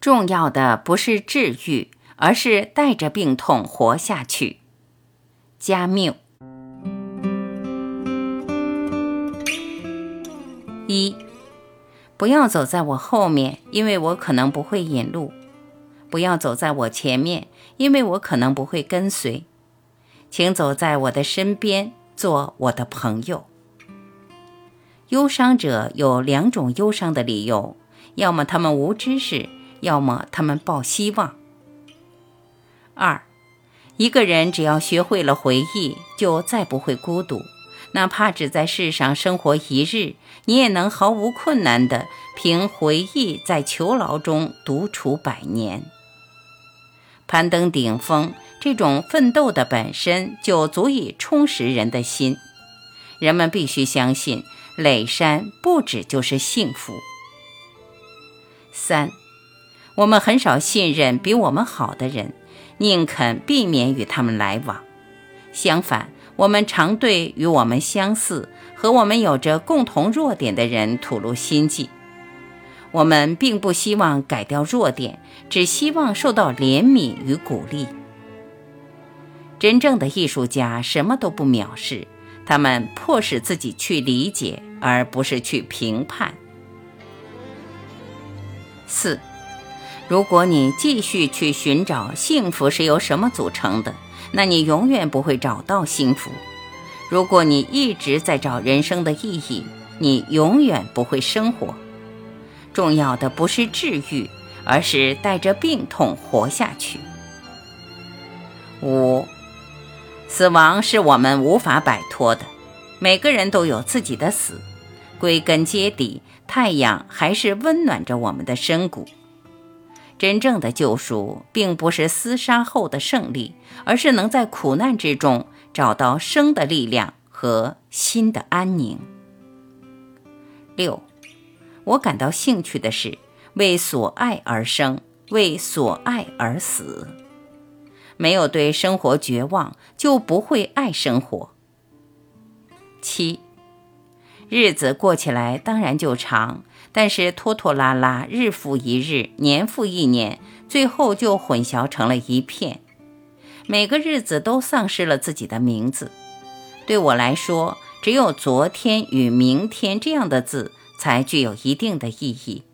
重要的不是治愈，而是带着病痛活下去。加缪。一，不要走在我后面，因为我可能不会引路；不要走在我前面，因为我可能不会跟随。请走在我的身边，做我的朋友。忧伤者有两种忧伤的理由：要么他们无知识。要么他们抱希望。二，一个人只要学会了回忆，就再不会孤独。哪怕只在世上生活一日，你也能毫无困难地凭回忆在囚牢中独处百年。攀登顶峰，这种奋斗的本身就足以充实人的心。人们必须相信，垒山不止就是幸福。三。我们很少信任比我们好的人，宁肯避免与他们来往。相反，我们常对与我们相似、和我们有着共同弱点的人吐露心迹。我们并不希望改掉弱点，只希望受到怜悯与鼓励。真正的艺术家什么都不藐视，他们迫使自己去理解，而不是去评判。四。如果你继续去寻找幸福是由什么组成的，那你永远不会找到幸福。如果你一直在找人生的意义，你永远不会生活。重要的不是治愈，而是带着病痛活下去。五，死亡是我们无法摆脱的，每个人都有自己的死。归根结底，太阳还是温暖着我们的深谷。真正的救赎，并不是厮杀后的胜利，而是能在苦难之中找到生的力量和心的安宁。六，我感到兴趣的是为所爱而生，为所爱而死。没有对生活绝望，就不会爱生活。七，日子过起来当然就长。但是拖拖拉拉，日复一日，年复一年，最后就混淆成了一片。每个日子都丧失了自己的名字。对我来说，只有昨天与明天这样的字才具有一定的意义。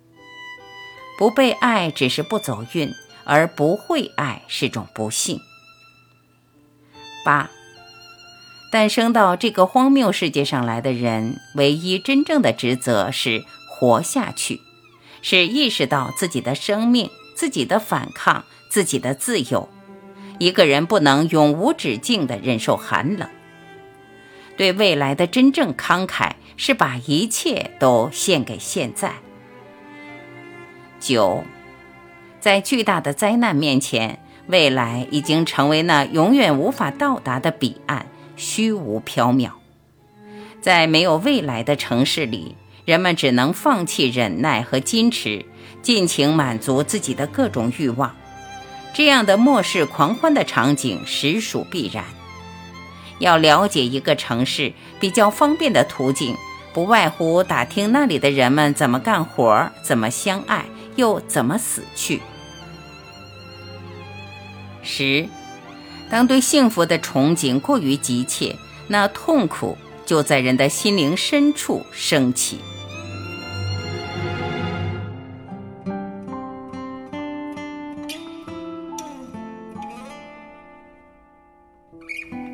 不被爱只是不走运，而不会爱是种不幸。八，诞生到这个荒谬世界上来的人，唯一真正的职责是。活下去，是意识到自己的生命、自己的反抗、自己的自由。一个人不能永无止境地忍受寒冷。对未来的真正慷慨，是把一切都献给现在。九，在巨大的灾难面前，未来已经成为那永远无法到达的彼岸，虚无缥缈。在没有未来的城市里。人们只能放弃忍耐和矜持，尽情满足自己的各种欲望。这样的末世狂欢的场景实属必然。要了解一个城市比较方便的途径，不外乎打听那里的人们怎么干活、怎么相爱，又怎么死去。十，当对幸福的憧憬过于急切，那痛苦就在人的心灵深处升起。